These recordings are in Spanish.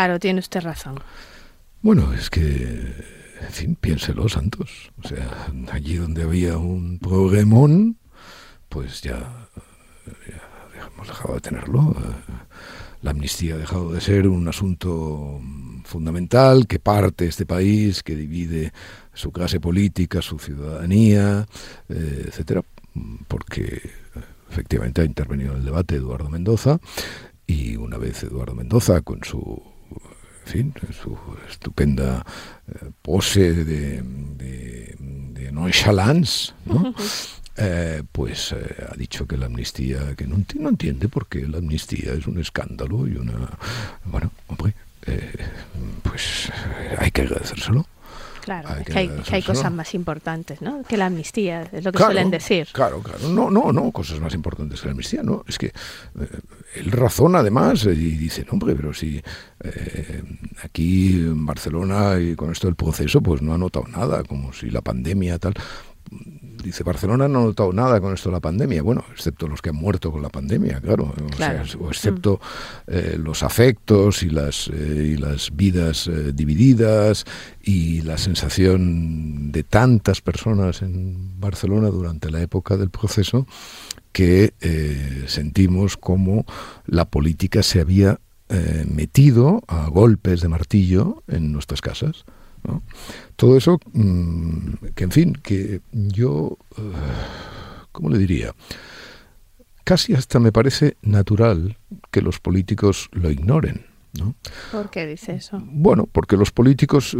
Claro, tiene usted razón. Bueno, es que, en fin, piénselo, Santos. O sea, allí donde había un programón, pues ya, hemos dejado de tenerlo. La amnistía ha dejado de ser un asunto fundamental que parte este país, que divide su clase política, su ciudadanía, eh, etcétera, porque efectivamente ha intervenido en el debate Eduardo Mendoza y una vez Eduardo Mendoza con su fin, su estupenda eh, pose de, de, de nonchalance, ¿no? Eh, pues eh, ha dicho que la amnistía, que no, no, entiende por qué la amnistía es un escándalo y una... Bueno, hombre, eh, pues hay que agradecérselo. Claro, hay que, hay, que hay, cosas más importantes, ¿no? Que la amnistía, es lo que claro, suelen decir. Claro, claro. No, no, no, cosas más importantes que la amnistía, no. Es que eh, él razona además y dice, no, hombre, pero si eh, aquí en Barcelona y con esto del proceso, pues no ha notado nada, como si la pandemia tal dice, Barcelona no ha notado nada con esto de la pandemia, bueno, excepto los que han muerto con la pandemia, claro, claro. O, sea, o, excepto mm. eh, los afectos y las, eh, y las vidas eh, divididas y la sensación de tantas personas en Barcelona durante la época del proceso que eh, sentimos como la política se había eh, metido a golpes de martillo en nuestras casas. ¿No? Todo eso, mmm, que en fin, que yo, uh, ¿cómo le diría? Casi hasta me parece natural que los políticos lo ignoren. ¿no? ¿Por qué dice eso? Bueno, porque los políticos, eh,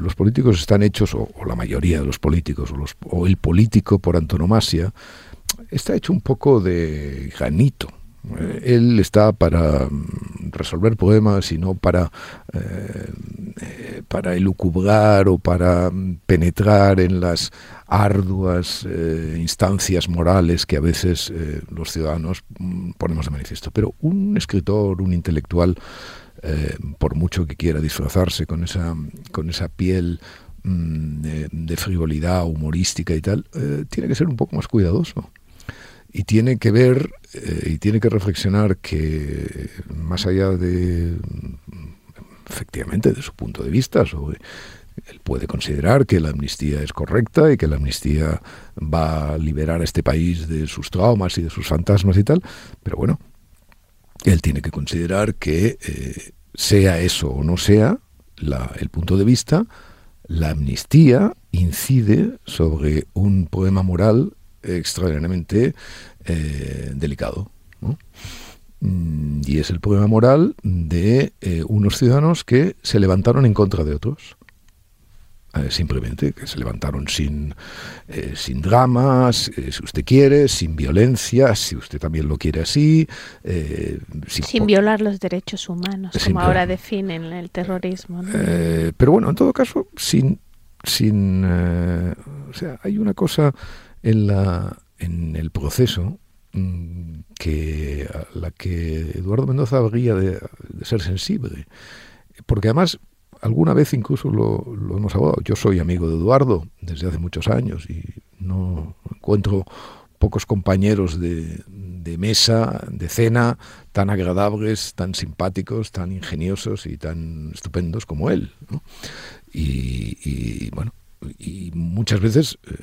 los políticos están hechos, o, o, la mayoría de los políticos, o, los, o el político por antonomasia, está hecho un poco de granito. Él está para mm, resolver problemas y no para, eh, para elucubrar o para mm, penetrar en las arduas eh, instancias morales que a veces eh, los ciudadanos mm, ponemos de manifiesto. Pero un escritor, un intelectual, eh, por mucho que quiera disfrazarse con esa, con esa piel de, frivolidad humorística y tal, tiene que ser un poco más cuidadoso y tiene que ver eh, y tiene que reflexionar que más allá de efectivamente de su punto de vista él puede considerar que la amnistía es correcta y que la amnistía va a liberar a este país de sus traumas y de sus fantasmas y tal, pero bueno, él tiene que considerar que eh, sea eso o no sea la, el punto de vista, la amnistía incide sobre un poema moral extraordinariamente eh, delicado. ¿no? Y es el problema moral de eh, unos ciudadanos que se levantaron en contra de otros. Eh, simplemente que se levantaron sin, eh, sin dramas, si usted quiere, sin violencia, si usted también lo quiere así. sin, sin violar los derechos humanos, como ahora definen el terrorismo. ¿no? pero bueno, en todo caso, sin. sin o sea, hay una cosa en, la, en el proceso mm, que a la que Eduardo Mendoza habría de, de, ser sensible. Porque además, alguna vez incluso lo, lo, hemos hablado, yo soy amigo de Eduardo desde hace muchos años y no encuentro pocos compañeros de, de mesa, de cena, tan agradables, tan simpáticos, tan ingeniosos y tan estupendos como él. y, bueno, y muchas veces eh,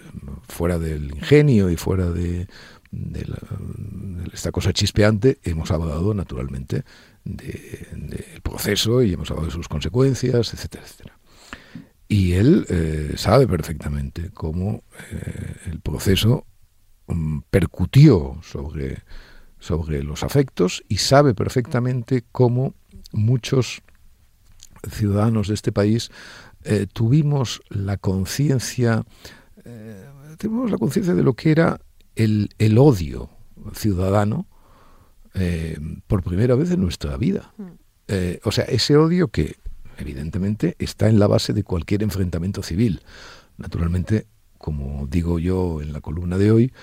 fuera del ingenio y fuera de, de, de, esta cosa chispeante hemos hablado naturalmente del de, de proceso y hemos hablado de sus consecuencias, etcétera, etcétera. Y él eh, sabe perfectamente cómo eh, el proceso um, percutió sobre, sobre los afectos y sabe perfectamente cómo muchos ciudadanos de este país eh, tuvimos la conciencia, eh, tuvimos la conciencia de lo que era el, el odio ciudadano eh, por primera vez en nuestra vida. Eh, o sea, ese odio que evidentemente está en la base de cualquier enfrentamiento civil. Naturalmente, como digo yo en la columna de hoy,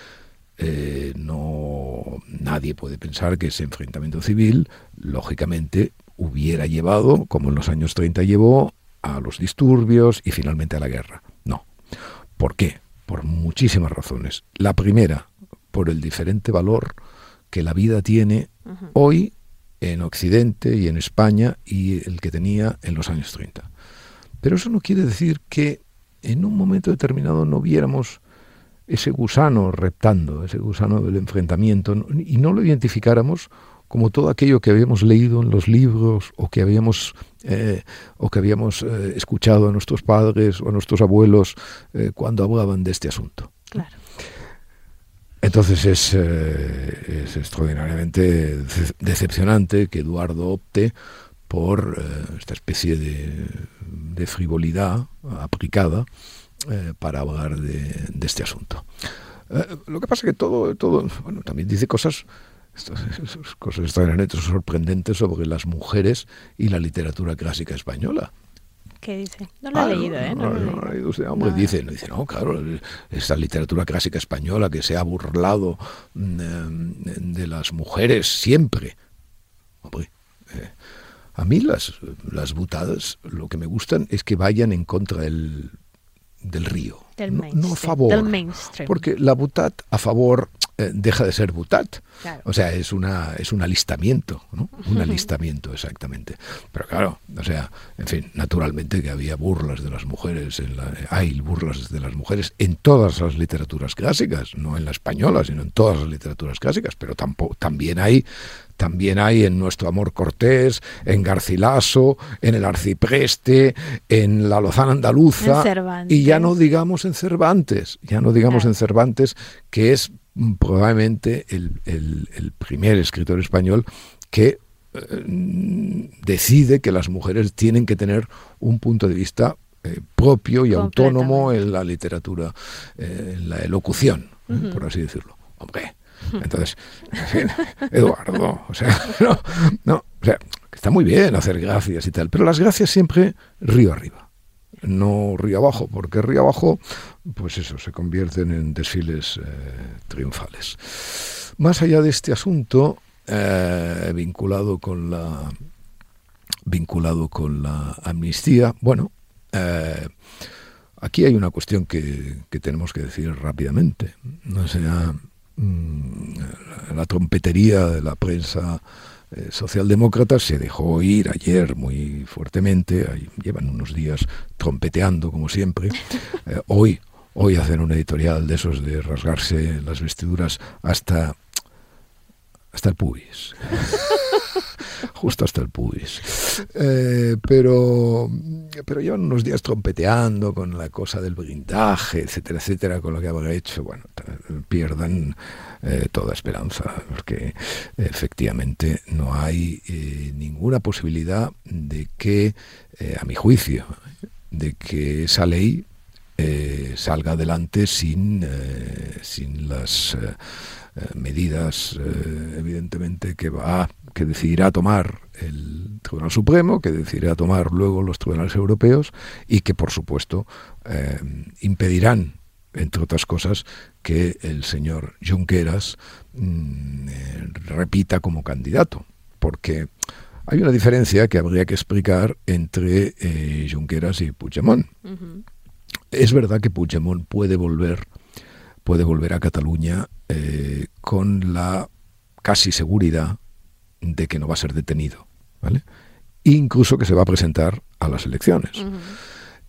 eh, no nadie puede pensar que ese enfrentamiento civil, lógicamente, hubiera llevado, como en los años 30 llevó, a los disturbios y finalmente a la guerra. No. ¿Por qué? Por muchísimas razones. La primera, por el diferente valor que la vida tiene uh -huh. hoy en Occidente y en España y el que tenía en los años 30. Pero eso no quiere decir que en un momento determinado no viéramos ese gusano reptando, ese gusano del enfrentamiento, y no lo identificáramos como todo aquello que habíamos leído en los libros o que habíamos, eh, o que habíamos eh, escuchado a nuestros padres o a nuestros abuelos eh, cuando hablaban de este asunto. Claro. Entonces es, es extraordinariamente decepcionante que Eduardo opte por esta especie de, de frivolidad aplicada para hablar de, de este asunto. lo que pasa es que todo, todo, bueno, también dice cosas estas, cosas extraordinariamente sorprendentes sobre las mujeres y la literatura clásica española. ¿Qué dice? No lo he leído, ¿eh? No, lo he leído. hombre, dice, dice, no, claro, esta literatura clásica española que se ha burlado mm, de las mujeres siempre. Hombre, eh, a mí las, las butadas lo que me gustan es que vayan en contra del, del río. Del no, a favor. Del mainstream. Porque la butat a favor eh, deja de ser butat. O sea, es una es un alistamiento, ¿no? Un alistamiento, exactamente. Pero claro, o sea, en fin, naturalmente que había burlas de las mujeres, en la, hay burlas de las mujeres en todas las literaturas clásicas, no en la española, sino en todas las literaturas clásicas, pero tampoco, también hay también hay en Nuestro Amor Cortés, en Garcilaso, en El Arcipreste, en La Lozana Andaluza, y ya no digamos en Cervantes, ya no digamos en Cervantes, que es probablemente el, primer escritor español que eh, decide que las mujeres tienen que tener un punto de vista eh, propio y autónomo en la literatura, eh, en la elocución, por así decirlo. Hombre, entonces, Eduardo, o sea, no, no, o sea, está muy bien hacer gracias y tal, pero las gracias siempre río arriba no río abajo, porque río abajo, pues eso, se convierten en desfiles eh, triunfales. Más allá de este asunto, eh, vinculado con la vinculado con la amnistía, bueno, eh, aquí hay una cuestión que, que, tenemos que decir rápidamente. O sea, la trompetería de la prensa eh, socialdemócrata se dejó oír ayer muy fuertemente, llevan unos días trompeteando como siempre, eh, hoy, hoy hacen un editorial de esos de rasgarse las vestiduras hasta, hasta el pubis. justo hasta el pubis. Eh, pero, pero llevan unos días trompeteando con la cosa del blindaje, etcétera, etcétera, con lo que habrá hecho. Bueno, pierdan eh, toda esperanza, porque efectivamente no hay eh, ninguna posibilidad de que, eh, a mi juicio, de que esa ley salga adelante sin, sin las medidas, evidentemente, que va que decidirá tomar el Tribunal Supremo, que decidirá tomar luego los tribunales europeos y que, por supuesto, impedirán entre otras cosas, que el señor Junqueras mm, eh, repita como candidato, porque hay una diferencia que habría que explicar entre eh, Junqueras y Puigdemont. Es verdad que Puigdemont puede volver, puede volver a Cataluña eh, con la casi seguridad de que no va a ser detenido, ¿vale? Incluso que se va a presentar a las elecciones.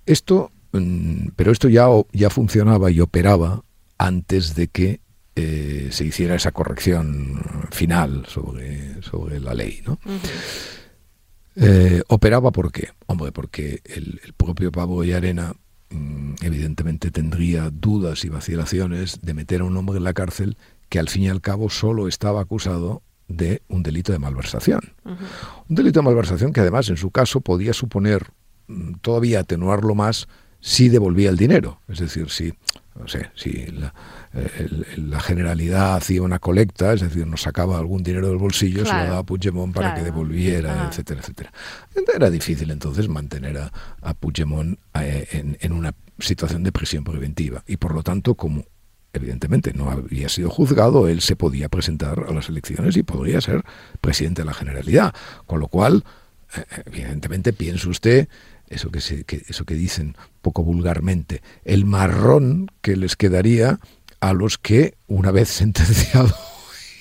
Esto Mm, pero esto ya, ya funcionaba y operaba antes de que eh, se hiciera esa corrección final sobre, sobre la ley. ¿no? Eh, operaba por qué? Hombre, porque el, propio Pablo y Arena mm, evidentemente tendría dudas y vacilaciones de meter a un hombre en la cárcel que al fin y al cabo solo estaba acusado de un delito de malversación. Un delito de malversación que además en su caso podía suponer mm, todavía atenuarlo más si devolvía el dinero. Es decir, si, no sé, si la, generalidad hacía una colecta, es decir, nos sacaba algún dinero del bolsillo, se lo daba a Puigdemont para que devolviera, etcétera, etcétera. Era difícil entonces mantener a, a Puigdemont eh, en, en una situación de prisión preventiva. Y por lo tanto, como evidentemente no había sido juzgado, él se podía presentar a las elecciones y podría ser presidente de la Generalidad. Con lo cual, eh, evidentemente, piense usted eso que, se, que, eso que dicen poco vulgarmente, el marrón que les quedaría a los que, una vez sentenciado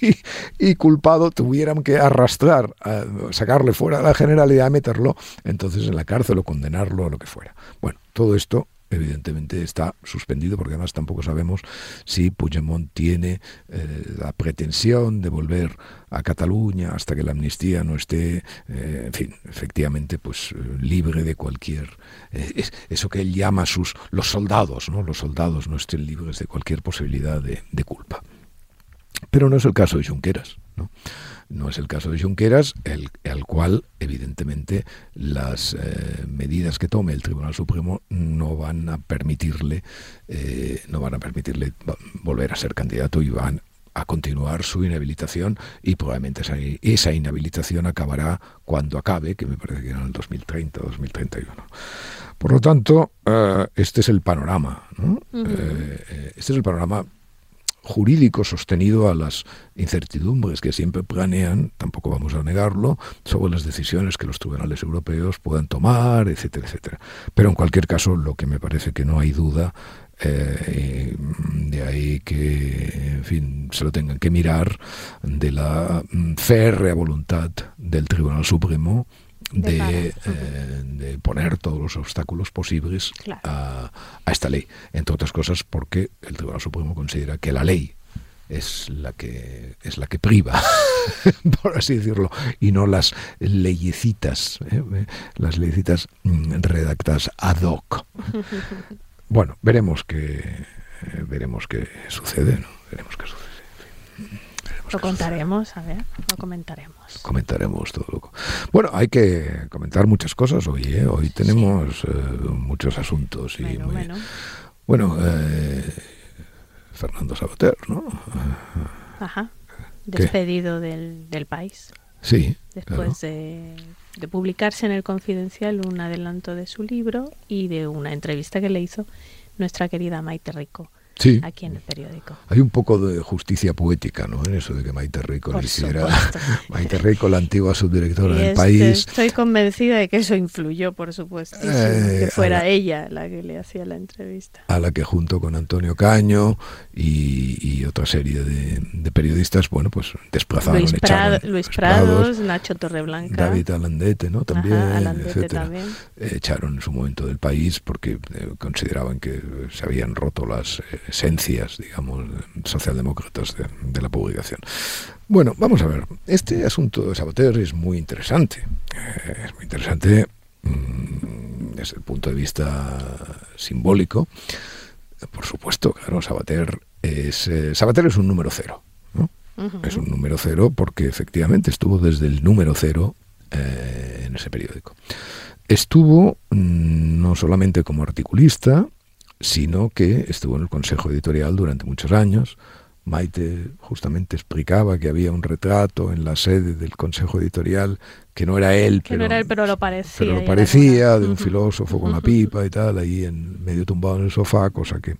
y, culpado tuvieran que arrastrar, sacarle fuera de la generalidad, meterlo entonces en la cárcel o condenarlo o lo que fuera. Bueno, todo esto evidentemente está suspendido porque además tampoco sabemos si Puigdemont tiene eh, la pretensión de volver a Cataluña hasta que la amnistía no esté, eh, en fin, efectivamente, pues eh, libre de cualquier eso que él llama sus los soldados, ¿no? Los soldados no estén libres de cualquier posibilidad de, de culpa. Pero no es el caso de Junqueras, ¿no? No es el caso de Junqueras, el, al cual, evidentemente, las eh, medidas que tome el Tribunal Supremo no van a permitirle, eh, no van a permitirle volver a ser candidato y van a continuar su inhabilitación y probablemente esa, inhabilitación acabará cuando acabe, que me parece que era en el 2030 o 2031. Por lo tanto, eh, este es el panorama. este es el panorama jurídico sostenido a las incertidumbres que siempre planean, tampoco vamos a negarlo, sobre las decisiones que los tribunales europeos puedan tomar, etcétera, etcétera. Pero en cualquier caso, lo que me parece que no hay duda, eh, de ahí que, en fin, se lo tengan que mirar, de la mm, férrea voluntad del Tribunal Supremo de, eh, de, poner todos los obstáculos posibles a, esta ley. Entre otras cosas porque el Tribunal Supremo considera que la ley es la que es la que priva, por así decirlo, y no las leyecitas, ¿eh? las leyecitas mm, redactadas ad hoc. Bueno, veremos qué veremos qué sucede, ¿no? Veremos qué sucede. Lo contaremos, a ver, lo comentaremos. Comentaremos todo. Bueno, hay que comentar muchas cosas hoy, ¿eh? Hoy tenemos eh, muchos asuntos. y Bueno, eh, Fernando Sabater, ¿no? Ajá. Despedido del, del, país. Sí. Después de, de publicarse en el Confidencial un adelanto de su libro y de una entrevista que le hizo nuestra querida Maite Rico sí. aquí en el periódico. Hay un poco de justicia poética ¿no? en eso de que Maite Rico le hiciera. Maite Rico, la antigua subdirectora del país. Estoy convencida de que eso influyó, por supuesto, eh, que fuera ella la que le hacía la entrevista. A la que junto con Antonio Caño y, otra serie de, periodistas, bueno, pues desplazaron. Luis, Luis Prados, Nacho Torreblanca. David Alandete, ¿no? También, Echaron en su momento del país porque eh, consideraban que se habían roto las eh, esencias, digamos, socialdemócratas de, la publicación. Bueno, vamos a ver. Este asunto de Sabater es muy interesante. Eh, es muy interesante mm, desde el punto de vista simbólico. Por supuesto, claro, Sabater es, eh, Sabater es un número cero. Es un número cero porque efectivamente estuvo desde el número cero eh, en ese periódico. Estuvo mm, no solamente como articulista, sino que estuvo en el consejo editorial durante muchos años. Maite justamente explicaba que había un retrato en la sede del consejo editorial que no era él, pero, lo parecía, pero lo parecía de un filósofo con la pipa y tal, ahí en medio tumbado en el sofá, cosa que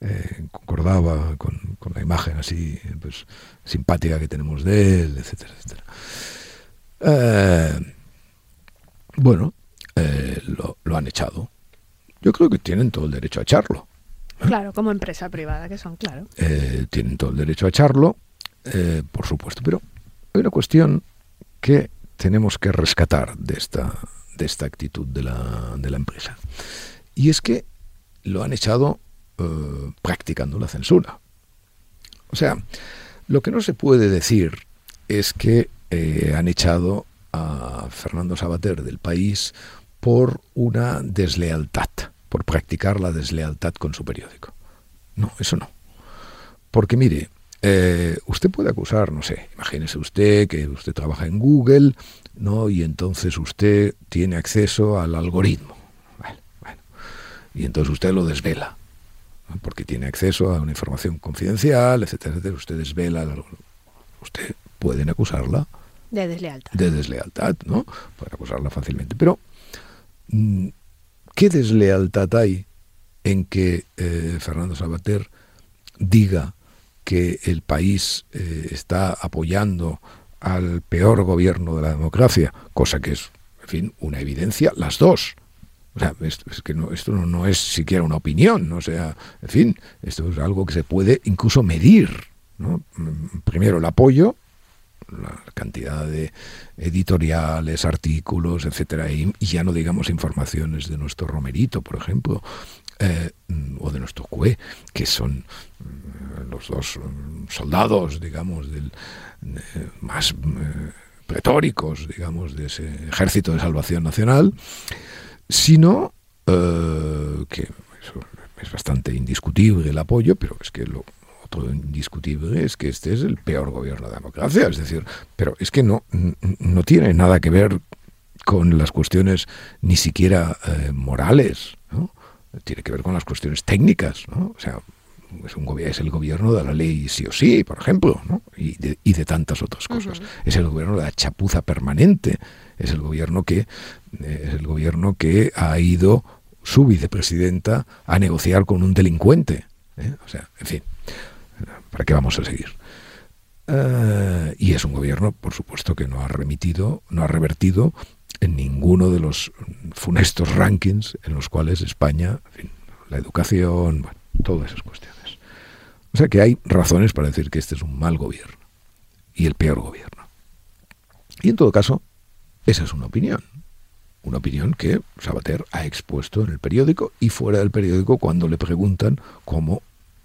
eh, concordaba con, la imagen así pues, simpática que tenemos de él, etcétera, etcétera. Eh, bueno, eh, lo han echado yo creo que tienen todo el derecho a echarlo. ¿eh? Claro, como empresa privada que son, claro. Eh, tienen todo el derecho a echarlo, eh, por supuesto, pero hay una cuestión que tenemos que rescatar de esta, de esta actitud de la, de la empresa. Y es que lo han echado practicando la censura. O sea, lo que no se puede decir es que han echado a Fernando Sabater del país por una deslealtad, por practicar la deslealtad con su periódico. No, eso no. Porque mire, eh, usted puede acusar, no sé, imagínese usted que usted trabaja en Google, ¿no? Y entonces usted tiene acceso al algoritmo. Bueno, Y entonces usted lo desvela, porque tiene acceso a una información confidencial, etcétera, etcétera. Usted desvela, usted pueden acusarla de deslealtad. De deslealtad, ¿no? Pueden acusarla fácilmente. Pero ¿Qué deslealtad hay en que eh, Fernando Sabater diga que el país eh, está apoyando al peor gobierno de la democracia, cosa que es, en fin, una evidencia, las dos. O sea, no, esto no, no, es siquiera una opinión, o sea, en fin, esto es algo que se puede incluso medir, ¿no? Mm, primero el apoyo, la cantidad de editoriales, artículos, etcétera, y, ya no digamos informaciones de nuestro Romerito, por ejemplo, eh, o de nuestro CUE, que son mm, los dos soldados, digamos, del más pretóricos, digamos, de ese ejército de salvación nacional, sino que es bastante indiscutible el apoyo, pero es que lo otro indiscutible es que este es el peor gobierno de la democracia. Es decir, pero es que no, no tiene nada que ver con las cuestiones ni siquiera eh, morales, ¿no? tiene que ver con las cuestiones técnicas. ¿no? O sea, es, un, es el gobierno de la ley sí o sí, por ejemplo, ¿no? y, de, y de tantas otras cosas. Es el gobierno de la chapuza permanente. Es el gobierno que eh, es el gobierno que ha ido su vicepresidenta a negociar con un delincuente. ¿eh? O sea, en fin, ¿para qué vamos a seguir? Eh, y es un gobierno, por supuesto, que no ha remitido, no ha revertido en ninguno de los funestos rankings en los cuales España, en fin, la educación, bueno, todas esas cuestiones. O sea que hay razones para decir que este es un mal gobierno y el peor gobierno. Y en todo caso, esa es una opinión una opinión que Sabater ha expuesto en el periódico y fuera del periódico cuando le preguntan cómo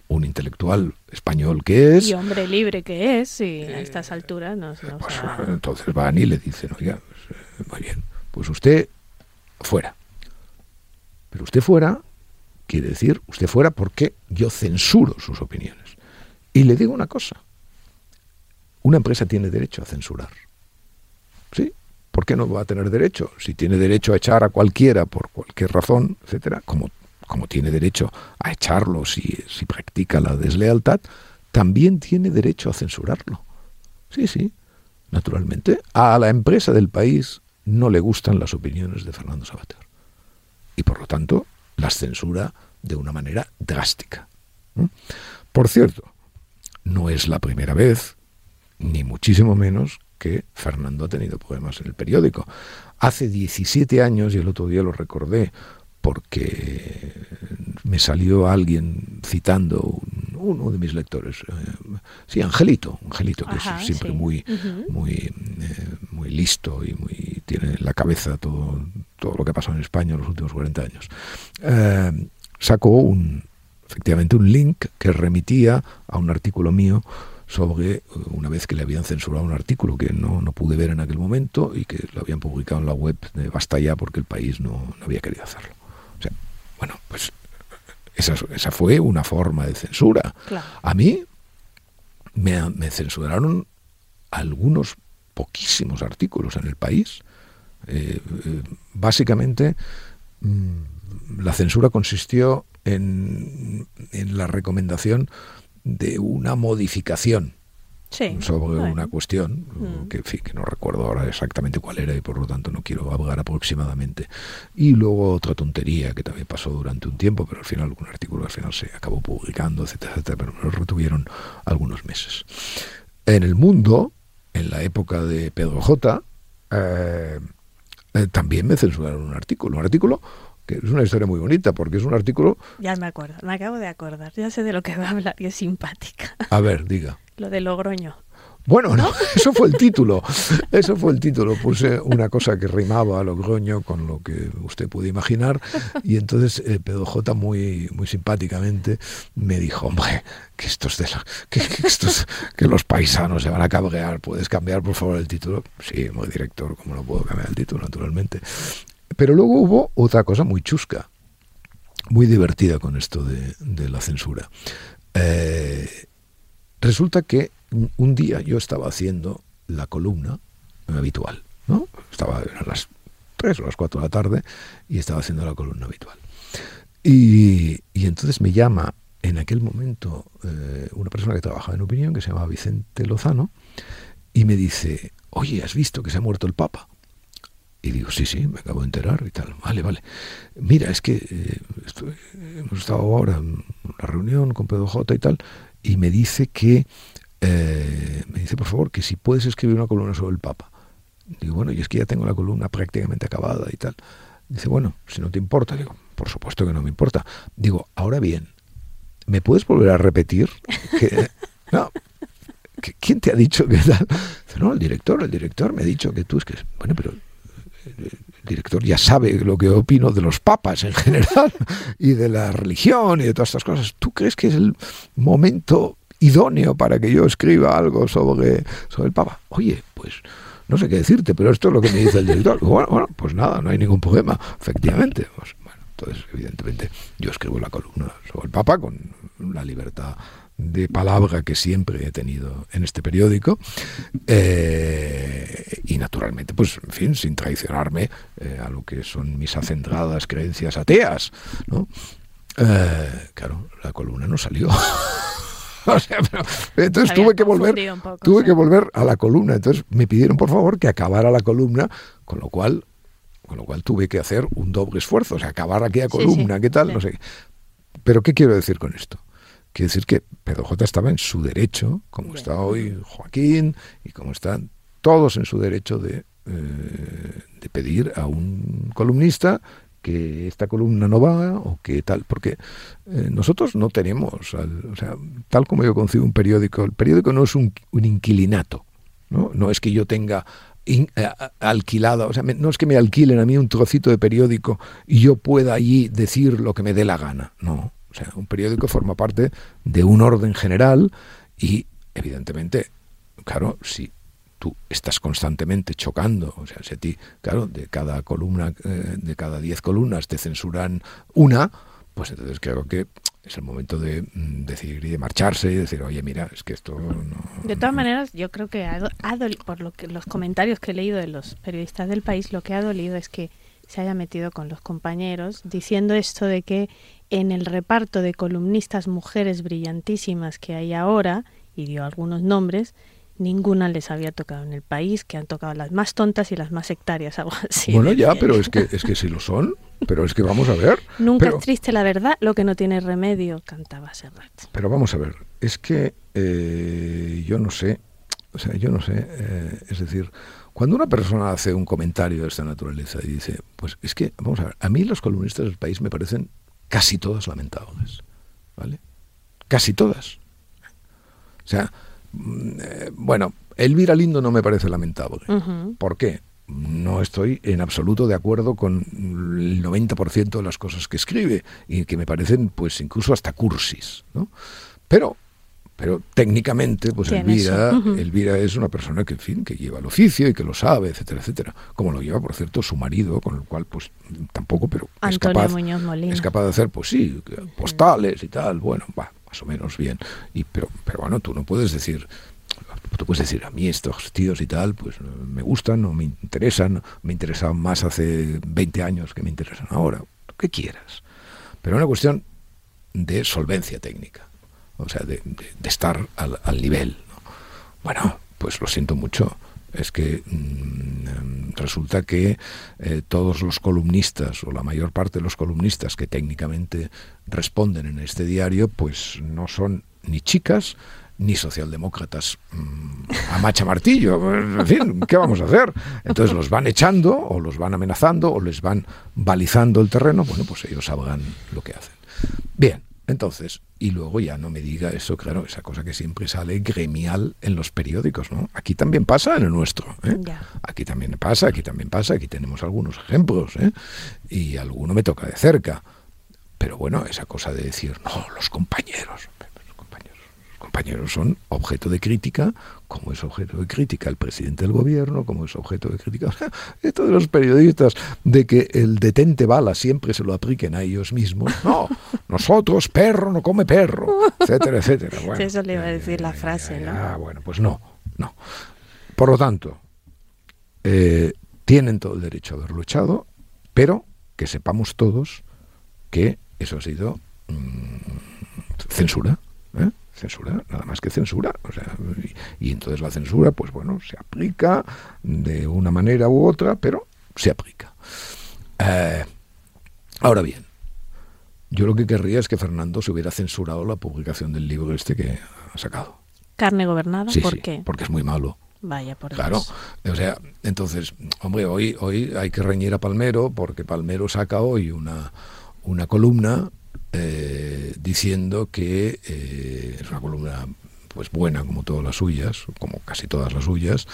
un intelectual español que es. Y hombre libre que es, y a estas alturas no, pues, Entonces van y le dicen, oiga, pues, eh, muy bien, pues usted fuera. Pero usted fuera quiere decir, usted fuera porque yo censuro sus opiniones. Y le digo una cosa, una empresa tiene derecho a censurar. ¿Sí? ¿por qué no va a tener derecho? Si tiene derecho a echar a cualquiera por cualquier razón, etcétera, como, como tiene derecho a echarlo si, si practica la deslealtad, también tiene derecho a censurarlo. Sí, sí, naturalmente. A la empresa del país no le gustan las opiniones de Fernando Sabater. Y por lo tanto, las censura de una manera drástica. Por cierto, no es la primera vez, ni muchísimo menos, que Fernando ha tenido problemas en el periódico. Hace 17 años, y el otro día lo recordé, porque me salió alguien citando uno de mis lectores, eh, sí, Angelito, Angelito, que es siempre muy, muy, eh, muy listo y muy tiene en la cabeza todo, todo lo que ha pasado en España en los últimos 40 años. Eh, sacó un, efectivamente un link que remitía a un artículo mío sobre una vez que le habían censurado un artículo que no, no, pude ver en aquel momento y que lo habían publicado en la web de Basta ya porque el país no, había querido hacerlo. Bueno, pues esa, esa fue una forma de censura. A mí me, me, censuraron algunos poquísimos artículos en el país. Eh, eh, básicamente, mm, la censura consistió en, en la recomendación de una modificación sobre una cuestión mm. que, que no recuerdo ahora exactamente cuál era y por lo tanto no quiero hablar aproximadamente. Y luego otra tontería que también pasó durante un tiempo, pero al final algún artículo al final se acabó publicando, etcétera, etcétera, pero me lo retuvieron algunos meses. En el mundo, en la época de Pedro J, eh, eh, también me censuraron un artículo, un artículo que es una historia muy bonita, porque es un artículo... Ya me acuerdo, me acabo de acordar, ya sé de lo que va a hablar y es simpática. A ver, diga. Lo de Logroño. Bueno, no, eso fue el título. Eso fue el título. Puse una cosa que rimaba a Logroño con lo que usted puede imaginar. Y entonces eh, Pedro J muy, muy simpáticamente me dijo, hombre, que estos de la, que, estos, que los paisanos se van a cabrear. ¿Puedes cambiar por favor el título? Sí, muy director, como no puedo cambiar el título, naturalmente. Pero luego hubo otra cosa muy chusca, muy divertida con esto de, la censura. Eh, resulta que un día yo estaba haciendo la columna habitual, ¿no? Estaba a las 3 o las 4 de la tarde y estaba haciendo la columna habitual. Y, entonces me llama en aquel momento eh, una persona que trabajaba en opinión, que se llama Vicente Lozano, y me dice, oye, ¿has visto que se ha muerto el Papa? Y digo, sí, sí, me acabo de enterar y tal. Vale, vale. Mira, es que eh, hemos estado ahora en una reunión con Pedro J y tal, y me dice que, eh, me dice por favor, que si puedes escribir una columna sobre el Papa. Digo, bueno, y es que ya tengo la columna prácticamente acabada y tal. Dice, bueno, si no te importa. Digo, por supuesto que no me importa. Digo, ahora bien, ¿me puedes volver a repetir? Que, no, ¿quién te ha dicho que tal? No, el director, el director me ha dicho que tú es que... Bueno, pero el director ya sabe lo que opino de los papas en general y de la religión y de todas estas cosas. ¿Tú crees que es el momento idóneo para que yo escriba algo sobre, sobre el papa? Oye, pues no sé qué decirte, pero esto es lo que me dice el director. Bueno, bueno pues nada, no hay ningún problema, efectivamente. Pues, entonces, evidentemente, yo escribo la columna sobre el Papa con la libertad de palabra que siempre he tenido en este periódico eh, y naturalmente pues en fin sin traicionarme eh, a lo que son mis acendradas creencias ateas ¿no? Eh, claro la columna no salió. Entonces tuve que volver tuve que volver a la columna. Entonces me pidieron por favor que acabara la columna con lo cual con lo cual tuve que hacer un doble esfuerzo o sea acabar aquella columna qué tal no sé. Pero qué quiero decir con esto Quiere decir que Pedro J estaba en su derecho, como está hoy Joaquín y como están todos en su derecho de, eh, de pedir a un columnista que esta columna no va o que tal, porque eh, nosotros no tenemos, o sea, tal como yo concibo un periódico, el periódico no es un, inquilinato, ¿no? no es que yo tenga eh, alquilado, o sea, no es que me alquilen a mí un trocito de periódico y yo pueda allí decir lo que me dé la gana, no. O sea, un periódico forma parte de un orden general y, evidentemente, claro, si tú estás constantemente chocando, o sea, si a ti, claro, de cada columna, eh, de cada diez columnas te censuran una, pues entonces creo que es el momento de mm, decidir y de marcharse y decir, oye, mira, es que esto no... De todas maneras, yo creo que ha, por lo que los comentarios que he leído de los periodistas del país, lo que ha dolido es que se haya metido con los compañeros diciendo esto de que en el reparto de columnistas mujeres brillantísimas que hay ahora, y dio algunos nombres, ninguna les había tocado en el país, que han tocado las más tontas y las más sectarias, algo así. Bueno, ya, pero es que, es que sí lo son, pero es que vamos a ver. Nunca es triste la verdad, lo que no tiene remedio, cantaba Serrat. Pero vamos a ver, es que eh, yo no sé, o sea, yo no sé, eh, es decir, cuando una persona hace un comentario de esta naturaleza y dice, pues es que, vamos a ver, a mí los columnistas del país me parecen casi todas lamentables, ¿vale? Casi todas. O sea, mm, eh, bueno, Elvira Lindo no me parece lamentable. ¿Por qué? No estoy en absoluto de acuerdo con el 90% de las cosas que escribe y que me parecen, pues, incluso hasta cursis, ¿no? Pero pero técnicamente, pues Elvira, Elvira es una persona que, en fin, que lleva el oficio y que lo sabe, etcétera, etcétera. Como lo lleva, por cierto, su marido, con el cual, pues, tampoco, pero es capaz, es capaz de hacer, pues sí, postales y tal. Bueno, va, más o menos bien. Y, pero, pero bueno, tú no puedes decir, tú puedes decir, a mí estos tíos y tal, pues me gustan o me interesan, me interesaban más hace 20 años que me interesan ahora, lo que quieras. Pero es una cuestión de solvencia técnica o sea, de, estar al, nivel. Bueno, pues lo siento mucho. Es que mm, resulta que eh, todos los columnistas, o la mayor parte de los columnistas que técnicamente responden en este diario, pues no son ni chicas ni socialdemócratas mm, a macha martillo. En fin, ¿qué vamos a hacer? Entonces los van echando, o los van amenazando, o les van balizando el terreno. Bueno, pues ellos sabrán lo que hacen. Bien, entonces, y luego ya no me diga eso, claro, esa cosa que siempre sale gremial en los periódicos, ¿no? Aquí también pasa en el nuestro, ¿eh? Aquí también pasa, aquí también pasa, aquí tenemos algunos ejemplos, ¿eh? Y alguno me toca de cerca. Pero bueno, esa cosa de decir, no, los compañeros, compañeros son objeto de crítica, como es objeto de crítica el presidente del gobierno, como es objeto de crítica esto de los periodistas, de que el detente bala siempre se lo apliquen a ellos mismos. No, nosotros, perro no come perro, etcétera, etcétera. Bueno, eso le iba a decir la frase, ¿no? Ah, bueno, pues no, no. Por lo tanto, eh, tienen todo el derecho a haberlo echado, pero que sepamos todos que eso ha sido mm, censura. ¿eh? Censura, nada más que censura. O sea, y, entonces la censura, pues bueno, se aplica de una manera u otra, pero se aplica. Eh, ahora bien, yo lo que querría es que Fernando se hubiera censurado la publicación del libro este que ha sacado. Carne gobernada, ¿por qué? Porque es muy malo. Vaya, por Claro, o sea, entonces, hombre, hoy, hoy hay que reñir a Palmero porque Palmero saca hoy una, una columna eh, diciendo que eh, es una columna pues buena como todas las suyas, como casi todas las suyas,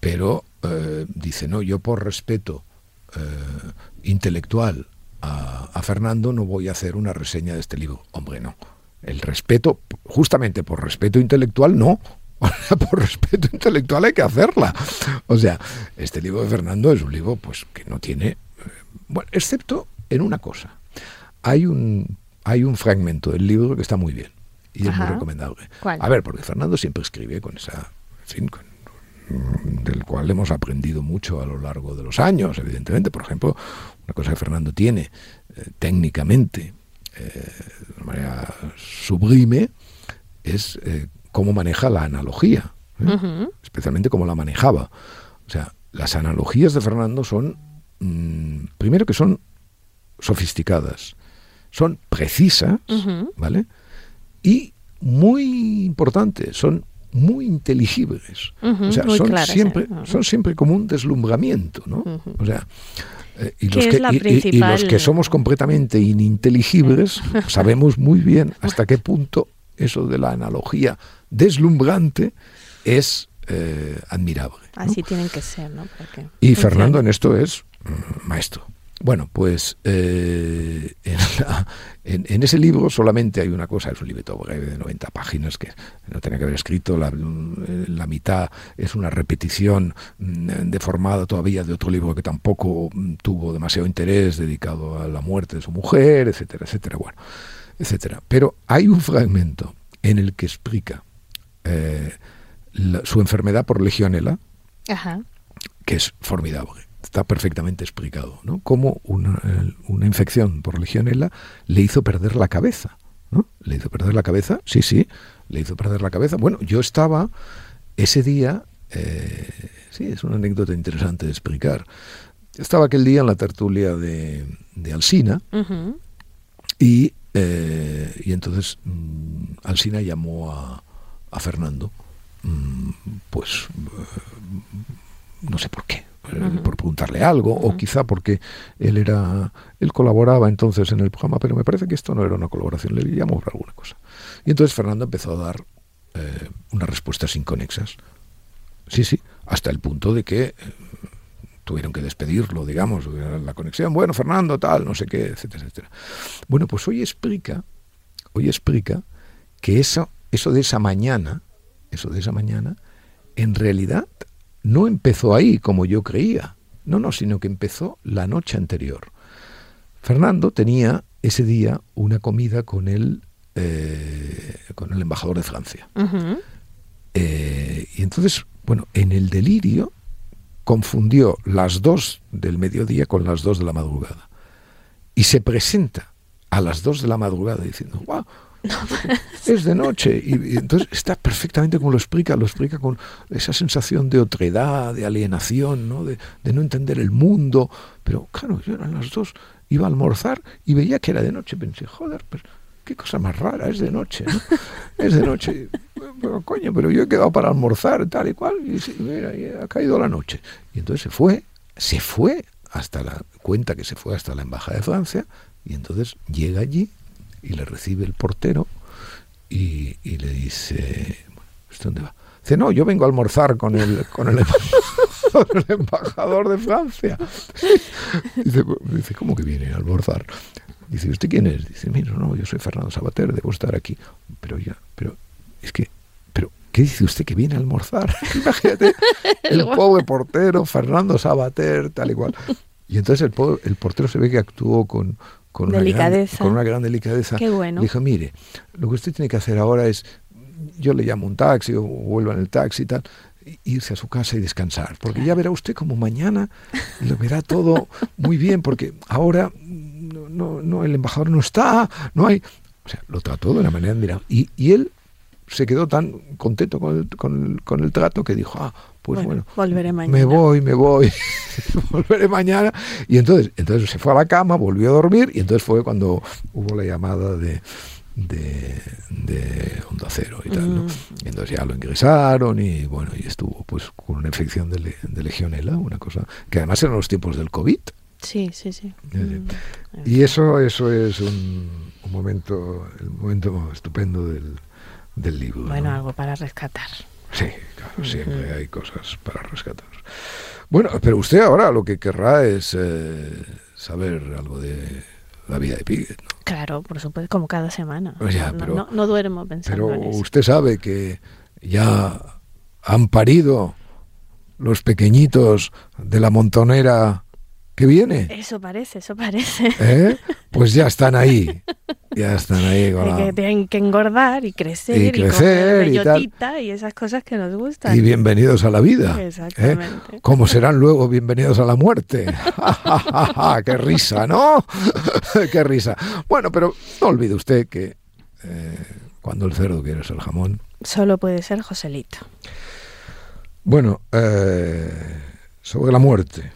pero eh, dice, no, yo por respeto eh, intelectual a, a, Fernando no voy a hacer una reseña de este libro. Hombre, no. El respeto, justamente por respeto intelectual, no. por respeto intelectual hay que hacerla. O sea, este libro de Fernando es un libro pues que no tiene... Eh, bueno, excepto en una cosa. Hay un, hay un fragmento del libro que está muy bien y es muy recomendable. A ver, porque Fernando siempre escribe con esa... En del cual hemos aprendido mucho a lo largo de los años, evidentemente. Por ejemplo, una cosa que Fernando tiene eh, técnicamente eh, de una manera sublime es eh, cómo maneja la analogía, especialmente cómo la manejaba. O sea, las analogías de Fernando son, mm, primero que son sofisticadas, son precisas, ¿vale? Y muy importante, son muy inteligibles. o sea, son, siempre, son siempre como un deslumbramiento, ¿no? O sea, eh, y, los que, y, los que somos completamente ininteligibles sabemos muy bien hasta qué punto eso de la analogía deslumbrante es eh, admirable. Así tienen que ser, ¿no? y Fernando en esto es mm, maestro. Bueno, pues eh, en, ese libro solamente hay una cosa, es un libro breve de 90 páginas que no tenía que haber escrito, la, mitad es una repetición mm, deformada todavía de otro libro que tampoco tuvo demasiado interés dedicado a la muerte de su mujer, etcétera, etcétera, bueno, etcétera. Pero hay un fragmento en el que explica eh, su enfermedad por legionela, que es formidable está perfectamente explicado, ¿no? Cómo una, infección por legionela le hizo perder la cabeza, ¿no? Le hizo perder la cabeza, sí, sí, le hizo perder la cabeza. Bueno, yo estaba ese día, eh, sí, es una anécdota interesante de explicar. Estaba aquel día en la tertulia de, de Alsina y, eh, y entonces mm, Alsina llamó a, a Fernando, mm, pues eh, no sé por qué, por preguntarle algo, o quizá porque él era, él colaboraba entonces en el programa, pero me parece que esto no era una colaboración, le llamó por alguna cosa. Y entonces Fernando empezó a dar eh, unas respuestas inconexas. Sí, sí, hasta el punto de que eh, tuvieron que despedirlo, digamos, la conexión, bueno, Fernando, tal, no sé qué, etcétera, etcétera. Bueno, pues hoy explica, hoy explica que eso, eso de esa mañana, eso de esa mañana, en realidad no empezó ahí como yo creía. No, no, sino que empezó la noche anterior. Fernando tenía ese día una comida con el, eh, con el embajador de Francia. Eh, y entonces, bueno, en el delirio confundió las dos del mediodía con las dos de la madrugada. Y se presenta a las dos de la madrugada diciendo, wow, es de noche. Y, entonces está perfectamente como lo explica, lo explica con esa sensación de otredad, de alienación, ¿no? De, no entender el mundo. Pero claro, yo eran las dos, iba a almorzar y veía que era de noche. Pensé, joder, pues qué cosa más rara, es de noche, ¿no? Es de noche. Pero coño, pero yo he quedado para almorzar, tal y cual, y mira, ha caído la noche. Y entonces se fue, se fue hasta la cuenta que se fue hasta la embajada de Francia, y entonces llega allí y le recibe el portero y, le dice, ¿dónde va? Dice, no, yo vengo a almorzar con el, con el, embajador de Francia. Dice, dice, ¿cómo que viene a almorzar? Dice, ¿usted quién es? Dice, mira, no, yo soy Fernando Sabater, debo estar aquí. Pero ya, pero es que, pero, ¿qué dice usted que viene a almorzar? Imagínate, el pobre portero, Fernando Sabater, tal y cual. Y entonces el, el portero se ve que actuó con, con una, gran, con una gran delicadeza. Qué bueno. Dijo, mire, lo que usted tiene que hacer ahora es, yo le llamo un taxi o vuelvo en el taxi y tal, irse a su casa y descansar, porque ya verá usted como mañana lo verá todo muy bien, porque ahora no, no, el embajador no está, no hay... O sea, lo trató de una manera. Y, y él se quedó tan contento con el, con el, con el trato que dijo, ah, pues bueno, volveré mañana. me voy, me voy, volveré mañana. Y entonces, entonces se fue a la cama, volvió a dormir y entonces fue cuando hubo la llamada de, de, de Onda Cero y tal. ¿no? Mm. Y entonces ya lo ingresaron y bueno, y estuvo pues con una infección de, de legionela, una cosa que además eran los tiempos del COVID. Sí, sí, sí. Mm. Y eso, eso es un, un momento, el momento estupendo del, del libro. Bueno, algo para rescatar. Sí, claro, siempre hay cosas para rescatar. Bueno, pero usted ahora lo que querrá es eh, saber algo de la vida de ¿no? Claro, por supuesto, como cada semana. Pues no, pero- no- no duermo pensando Pero en eso. usted sabe que ya han parido los pequeñitos de la montonera que viene. Eso parece, eso parece. ¿eh? Pues ya están ahí. Ya están ahí con la- que, tienen que engordar y crecer Y y, crecer comer y tal. y, esas cosas que nos gustan. Y bienvenidos a la vida. ¿eh? Exactamente. Como serán luego bienvenidos a la muerte. ¡Qué risa, ¿no? ¡Qué risa! Bueno, pero no olvide usted que eh, cuando el cerdo quiere ser jamón. Solo puede ser Joselito. Bueno, eh, sobre la muerte.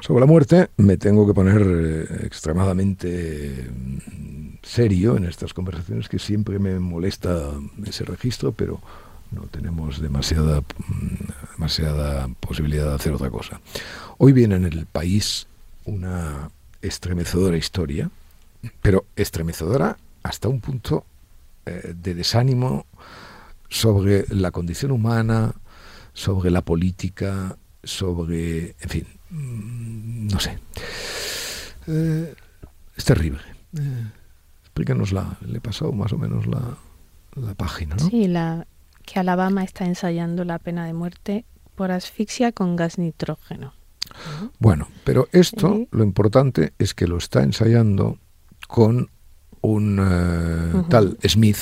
Sobre la muerte me tengo que poner eh, extremadamente mm, serio en estas conversaciones que siempre me molesta ese registro, pero no tenemos demasiada, mm, demasiada posibilidad de hacer otra cosa. Hoy viene en el país una estremecedora historia, pero estremecedora hasta un punto eh, de desánimo sobre la condición humana, sobre la política, sobre, en fin, no sé. Eh, es terrible. Eh, explícanosla. Le he pasado más o menos la, la página, ¿no? Sí, la, que Alabama está ensayando la pena de muerte por asfixia con gas nitrógeno. Bueno, pero esto, Sí. lo importante es que lo está ensayando con un eh, tal Smith,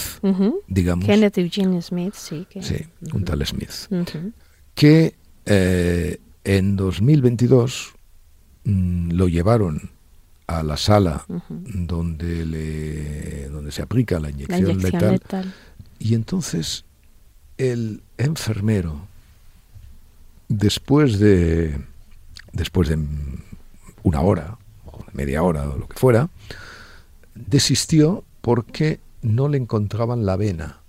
digamos. Kenneth Eugene Smith, sí. Que, Sí, un tal Smith. Que eh, en 2022 mm, lo llevaron a la sala donde le donde se aplica la La inyección, letal letal. y entonces el enfermero después de después de una hora o media hora o lo que fuera desistió porque no le encontraban la vena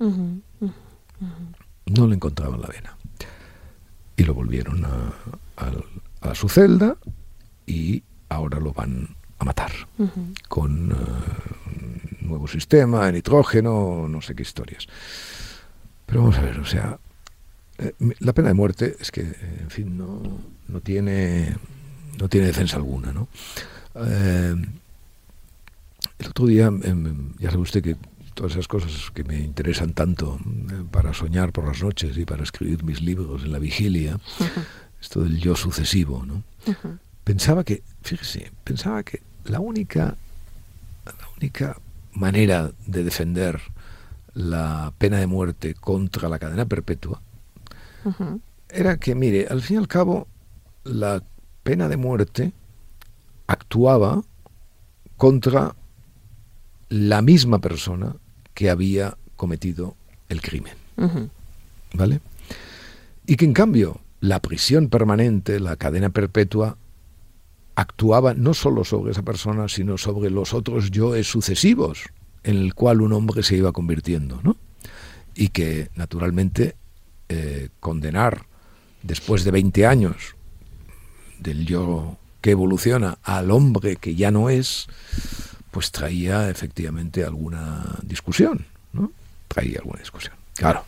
no le encontraban la vena. Y lo volvieron a, a- a su celda y ahora lo van a matar con eh, un nuevo sistema de nitrógeno, no sé qué historias. Pero vamos a ver, o sea, eh, la pena de muerte es que, en fin, no, no tiene no tiene defensa alguna, ¿no? Eh, el otro día, em, ya sabe usted que todas esas cosas que me interesan tanto para soñar por las noches y para escribir mis libros en la vigilia, esto del yo sucesivo, ¿no? Pensaba que, fíjese, pensaba que la única, la única manera de defender la pena de muerte contra la cadena perpetua era que, mire, al fin y al cabo, la pena de muerte actuaba contra la misma persona que había cometido el crimen. ¿vale? Y que en cambio la prisión permanente, la cadena perpetua, actuaba no solo sobre esa persona, sino sobre los otros yoes sucesivos en el cual un hombre se iba convirtiendo, ¿no? Y que, naturalmente, eh, condenar después de 20 años del yo que evoluciona al hombre que ya no es, pues traía efectivamente alguna discusión, ¿no? Traía alguna discusión. Claro,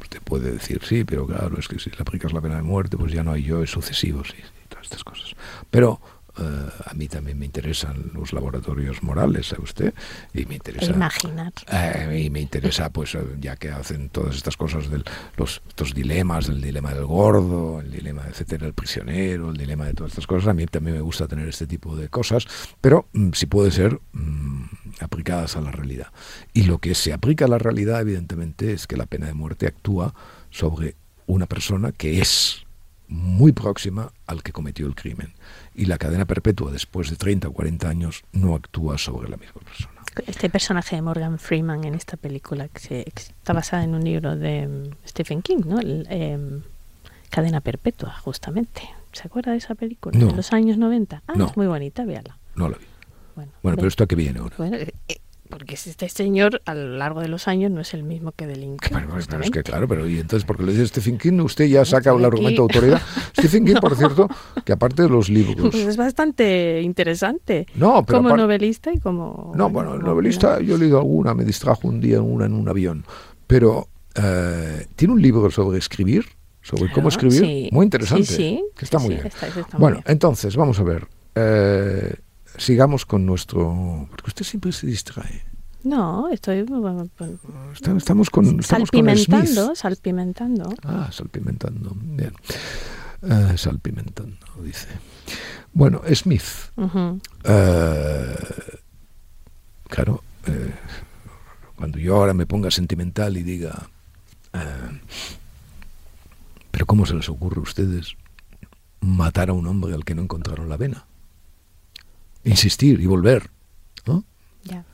usted puede decir, sí, pero claro, es que si le aplicas la pena de muerte, pues ya no hay yoes sucesivos y, y todas estas cosas. Pero eh, a mí también me interesan los laboratorios morales, ¿sabe usted? Y me interesa... imaginar. Eh, y me interesa, pues, eh, ya que hacen todas estas cosas, de los, estos dilemas, el dilema del gordo, el dilema, etcétera, el prisionero, el dilema de todas estas cosas, a mí también me gusta tener este tipo de cosas, pero mm, si puede ser mm, aplicadas a la realidad. Y lo que se aplica a la realidad, evidentemente, es que la pena de muerte actúa sobre una persona que es muy próxima al que cometió el crimen. Y la cadena perpetua, después de 30 o 40 años, no actúa sobre la misma persona. Este personaje de Morgan Freeman en esta película que, se- que está basada en un libro de mm, Stephen King, ¿no? El, em, Cadena Perpetua, justamente. ¿Se acuerda de esa película? No. De los años 90. Ah, No. es muy bonita, véala. No la vi. Bueno, Bueno, pero esto a qué viene ahora. bueno, eh, eh, porque este señor a lo largo de los años no es el mismo que delinque. Pero, pero es que claro, pero y entonces porque lo dice Stephen King, usted ya saca el argumento de autoridad. Stephen King, por cierto, que aparte de los libros. Pues es bastante interesante. No, pero como novelista y como... No, bueno, el novelista yo he leído alguna, me distrajo un día en una en un avión. pero eh, tiene un libro sobre escribir, sobre cómo escribir, muy interesante, que está muy bien. bueno, entonces, vamos a ver. Eh, sigamos con nuestro... Porque usted siempre se distrae. No, estoy... Estamos con... salpimentando, salpimentando. Ah, salpimentando, bien. Eh, salpimentando, dice. Bueno, Smith. claro, cuando yo ahora me ponga sentimental y diga, eh, pero ¿cómo se les ocurre a ustedes matar a un hombre al que no encontraron la vena? Insistir y volver, ¿no? Ya.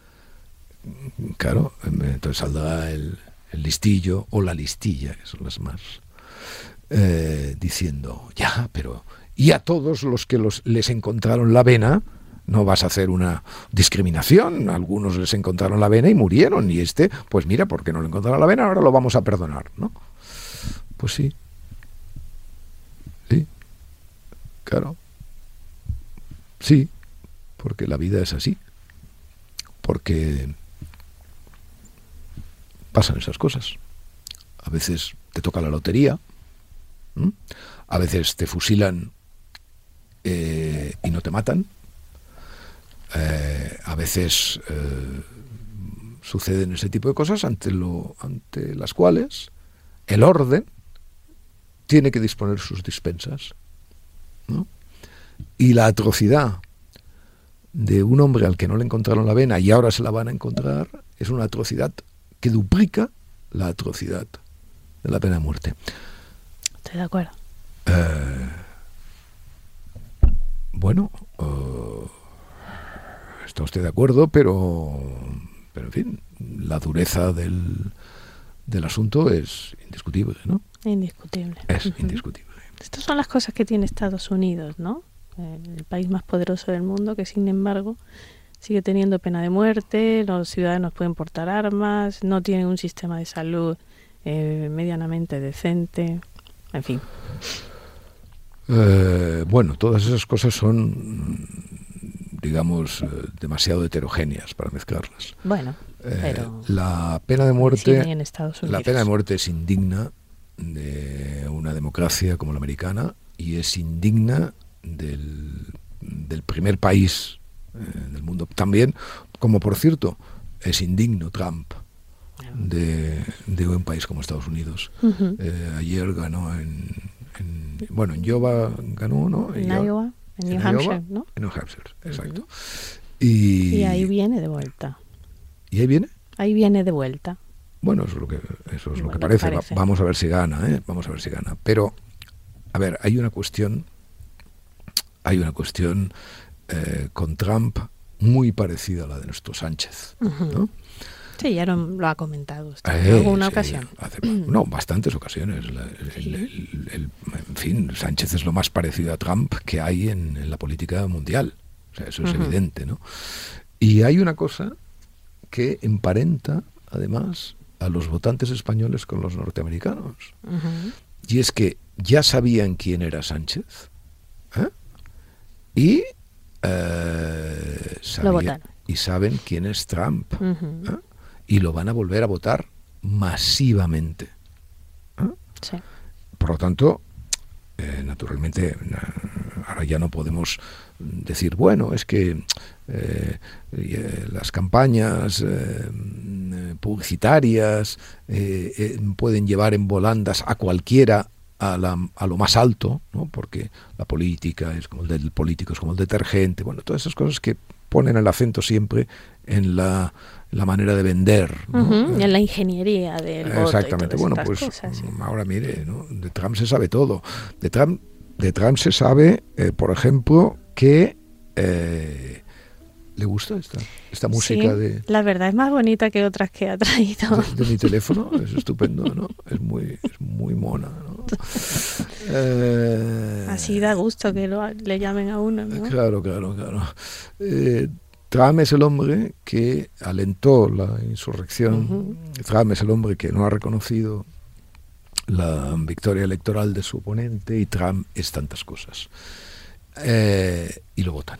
Claro, entonces saldrá el, listillo o la listilla, que son las más, eh, diciendo, ya, pero y a todos los que los, les encontraron la vena, no vas a hacer una discriminación. Algunos les encontraron la vena y murieron. Y este, pues mira, porque no le encontraron la vena, ahora lo vamos a perdonar, ¿no? Pues sí. Sí. Claro. Sí. Porque la vida es así. Porque pasan esas cosas. A veces te toca la lotería. A veces te fusilan eh, y no te matan eh, a veces eh, suceden ese tipo de cosas ante, lo, ante las cuales el orden tiene que disponer sus dispensas. Y la atrocidad de un hombre al que no le encontraron la vena y ahora se la van a encontrar es una atrocidad que duplica la atrocidad de la pena de muerte. Estoy de acuerdo. Eh, bueno, está usted de acuerdo, pero, pero en fin, la dureza del, del asunto es indiscutible, ¿no? Indiscutible. Es indiscutible. Estas son las cosas que tiene Estados Unidos, ¿no? El país más poderoso del mundo, que sin embargo sigue teniendo pena de muerte, los ciudadanos pueden portar armas, no tienen un sistema de salud eh, medianamente decente, en fin. Eh, bueno, todas esas cosas son digamos, eh, demasiado heterogéneas para mezclarlas. Bueno, eh, la pena de muerte, la pena de muerte es indigna de una democracia como la americana y es indigna del, del primer país eh, del mundo. También, como por cierto, es indigno Trump de, de un país como Estados Unidos. ayer ganó en, bueno, en Iowa ganó, ¿no? En Iowa. En New Hampshire, ¿no? En New Hampshire, exacto. y, ahí viene de vuelta. ¿Y ahí viene? Ahí viene de vuelta. Bueno, eso es lo que, eso es lo que parece. vamos a ver si gana, ¿eh? Vamos a ver si gana. Pero, a ver, hay una cuestión, hay una cuestión eh, con Trump muy parecida a la de nuestro Sánchez, ¿no? Sí, ya lo, ha comentado usted en eh, alguna ocasión. no, bastantes ocasiones. en fin, Sánchez es lo más parecido a Trump que hay en, la política mundial. O sea, eso es evidente, ¿no? Y hay una cosa que emparenta, además, a los votantes españoles con los norteamericanos. Y es que ya sabían quién era Sánchez. ¿eh? Y, eh, y saben quién es Trump y lo van a volver a votar masivamente. Sí. Por lo tanto, eh, naturalmente, ahora ya no podemos decir, bueno, es que eh, eh, las campañas publicitarias pueden llevar en volandas a cualquiera a, la, a, lo más alto, ¿no? porque la política es como el del político, es como el detergente, bueno, todas esas cosas que ponen el acento siempre en la la manera de vender. en la ingeniería del Exactamente. bueno, pues ahora mire, de Trump se sabe todo. De Trump, de Trump se sabe, eh, por ejemplo, que eh, le gusta esta, esta música de... La verdad es más bonita que otras que ha traído. De, mi teléfono, es estupendo, ¿no? Es muy, es muy mona, ¿no? Eh, Así da gusto que lo, le llamen a uno, ¿no? Claro, claro, claro. Trump es el hombre que alentó la insurrección. Trump es el hombre que no ha reconocido la victoria electoral de su oponente y Trump es tantas cosas. Eh, y lo votan.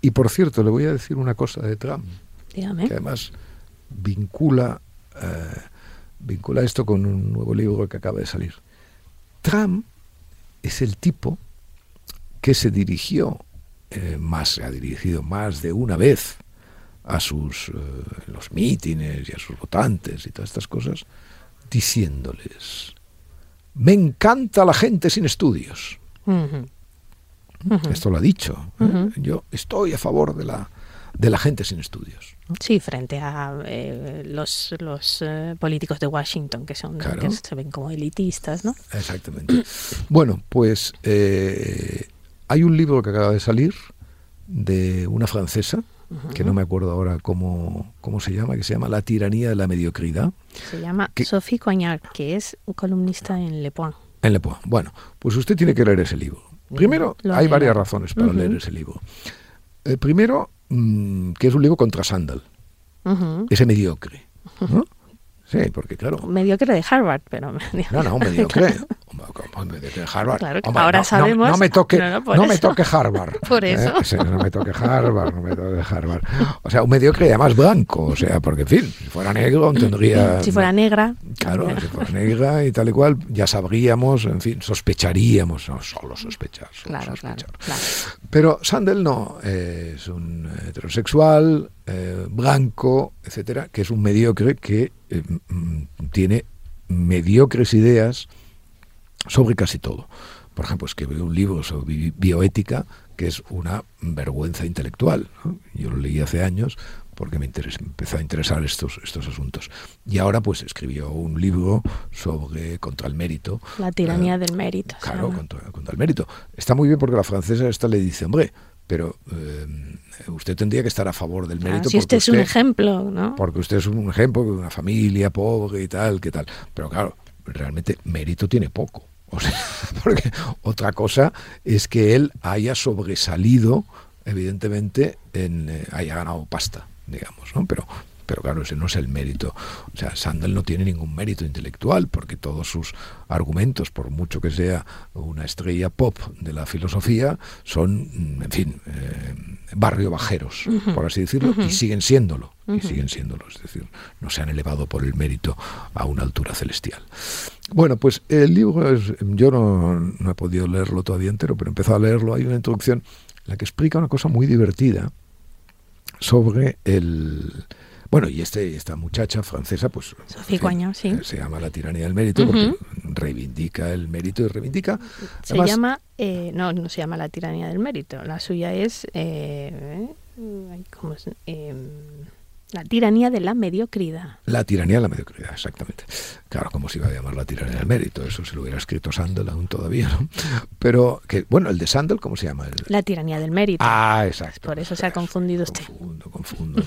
Y por cierto, le voy a decir una cosa de Trump, que además vincula eh, vincula esto con un nuevo libro que acaba de salir. Trump es el tipo que se dirigió eh, más, se ha dirigido más de una vez a sus eh, los mítines y a sus votantes y todas estas cosas, diciéndoles, me encanta la gente sin estudios. Esto lo ha dicho. ¿eh? Yo estoy a favor de la, de la gente sin estudios. Sí, frente a eh, los, los políticos de Washington, que son que se ven como elitistas, ¿no? Exactamente. bueno, pues hay un libro que acaba de salir de una francesa, que no me acuerdo ahora cómo, cómo se llama, que se llama La tiranía de la mediocridad. Se llama Sophie Coignard, que es un columnista en Le Point. En Le Point. Bueno, pues usted tiene que leer ese libro. Primero, hay varias razones para leer ese libro. El primero, mm, que es un libro contra Sandal, ese mediocre. Sí, porque claro. Mediocre de Harvard, pero. No, no, mediocre. De Harvard. Claro, ahora sabemos. No, me toque, no, me toque Harvard. Por ¿eh? eso. no me toque Harvard, no me toque Harvard. O sea, un mediocre además blanco. O sea, porque en fin, si fuera negro tendría. Si fuera negra. Claro, si fuera negra y tal y cual, ya sabríamos, en fin, sospecharíamos. No, solo sospechar. claro, Claro, claro. Pero Sandel no, es un heterosexual, eh, blanco, etcétera, que es un mediocre que eh, tiene mediocres ideas sobre casi todo. Por ejemplo, escribió un libro sobre bioética que es una vergüenza intelectual. Yo lo leí hace años porque me, empezó a interesar estos, estos asuntos. Y ahora pues escribió un libro sobre contra el mérito. La tiranía eh, del mérito. Claro, contra, contra, el mérito. Está muy bien porque la francesa esta le dice, hombre, pero eh, usted tendría que estar a favor del mérito. si usted es un ejemplo, ¿no? Porque usted es un ejemplo de una familia pobre y tal, que tal. Pero claro, realmente mérito tiene poco. O sea, porque otra cosa es que él haya sobresalido, evidentemente, en, eh, haya ganado pasta, digamos, ¿no? Pero pero claro, ese no es el mérito. O sea, Sandel no tiene ningún mérito intelectual porque todos sus argumentos, por mucho que sea una estrella pop de la filosofía, son, mm, en fin, eh, barrio bajeros, por así decirlo, y siguen siéndolo, y siguen siéndolo. Es decir, no se han elevado por el mérito a una altura celestial. Bueno, pues el libro, es, yo no, no he podido leerlo todavía entero, pero he empezado a leerlo. Hay una introducción en la que explica una cosa muy divertida sobre el bueno, y este, esta muchacha francesa, pues sí. se llama la tiranía del mérito porque reivindica el mérito y reivindica. Se llama, eh, no, no se llama la tiranía del mérito. La suya es, eh, ¿cómo es? Em, la tiranía de la mediocridad. La tiranía de la mediocridad, exactamente. Claro, como se iba a llamar la tiranía del mérito? Eso se lo hubiera escrito Sandel aún todavía, ¿no? Pero, que bueno, el de Sandel, ¿cómo se llama? La tiranía del mérito. Ah, exacto. Por eso se ha confundido usted. Confundo, confundo.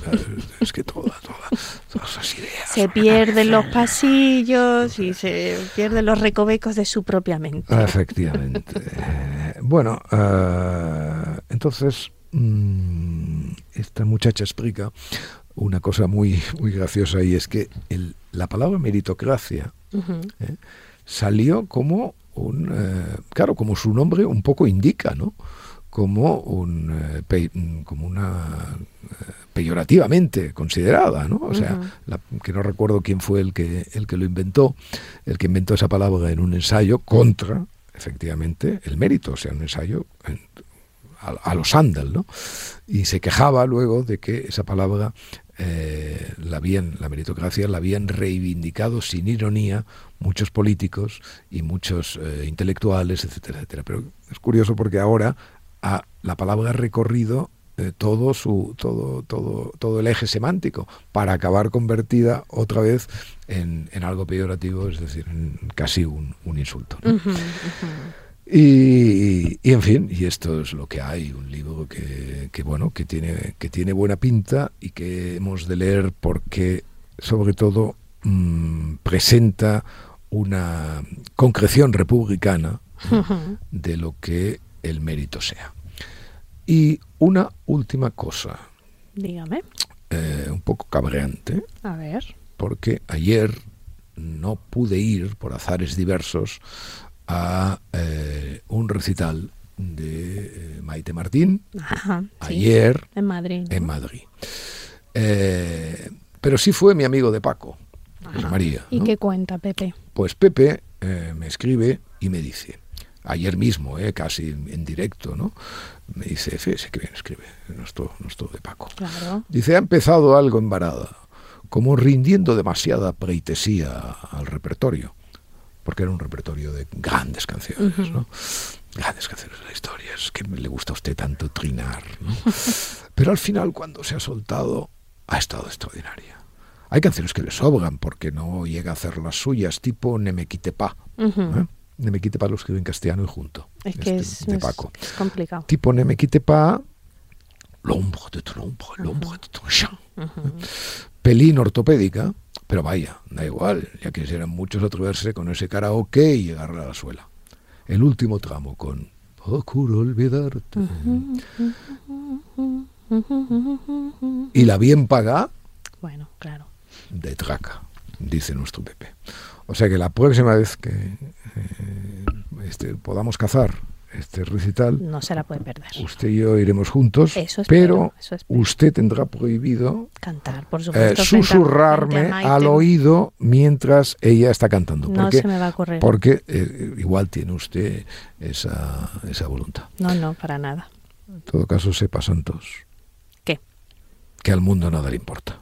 es que toda, toda, todas esas ideas. Se pierden los pasillos y se pierden los recovecos de su propia mente. Efectivamente. bueno, eh, entonces, mm, esta muchacha explica una cosa muy, muy graciosa y es que el, la palabra meritocracia ¿eh? salió como un, eh, claro, como su nombre un poco indica, ¿no? Como, un, eh, como una peyorativamente considerada, ¿no? O sea, que no recuerdo quién fue el que, el que lo inventó, el que inventó esa palabra en un ensayo contra, efectivamente, el mérito, o sea, un ensayo a, los Sandal, ¿no? Y se quejaba luego de que esa palabra eh, la habían, la meritocracia la habían reivindicado sin ironía muchos políticos y muchos eh, intelectuales, etcétera, etcétera. Pero es curioso porque ahora la palabra ha recorrido eh, todo su todo todo todo el eje semántico para acabar convertida otra vez en, algo peyorativo, es decir, en casi un, insulto. Y, en fin, y esto es lo que hay, un libro que, bueno, que tiene, que tiene buena pinta y que hemos de leer porque sobre todo mm, presenta una concreción republicana de lo que el mérito sea. Y una última cosa. Dígame. Eh, un poco cabreante. A ver. Porque ayer no pude ir, por azares diversos, a eh, un recital de eh, Maite Martín ayer en Madrid. En Madrid. Eh, pero sí fue mi amigo de Paco. María. ¿Y ¿no? qué cuenta Pepe? Pues Pepe eh, me escribe y me dice, ayer mismo, eh, casi en, en directo, ¿no? Me dice, fíjese que bien escribe, nuestro, nuestro de Paco. Claro. Dice, ha empezado algo embarada, como rindiendo demasiada pleitesía al repertorio, porque era un repertorio de grandes canciones, ¿no? Grandes canciones de la historia, es que le gusta a usted tanto trinar, ¿no? Pero al final, cuando se ha soltado, ha estado extraordinaria. Hay canciones que le sobran porque no llega a hacer las suyas, tipo Ne me quite pa. Ujú. ¿eh? Ne me quite pa lo escribe en castellano y junto. Es que este, es, de es- Paco. es complicado. Tipo Ne me quite pa, l'ombre de tu ombre, l'ombre de tu champ. Pelín ortopédica, pero vaya, da igual, ya quisieran muchos atreverse con ese karaoke y llegar a la suela. El último tramo con Procuro olvidarte. Y la bien paga Bueno, claro. de traca, dice nuestro Pepe. O sea que la próxima vez que eh, este, podamos cazar este recital, No se la puede perder. usted y yo iremos juntos, Eso espero, pero eso usted tendrá prohibido Cantar, por eh, supuesto. frente a- susurrarme frente a Maite. al oído mientras ella está cantando. No porque se me va a ocurrir. porque eh, igual tiene usted esa, esa voluntad. No, no, para nada. En todo caso, sepa, Santos, ¿Qué? que al mundo nada le importa.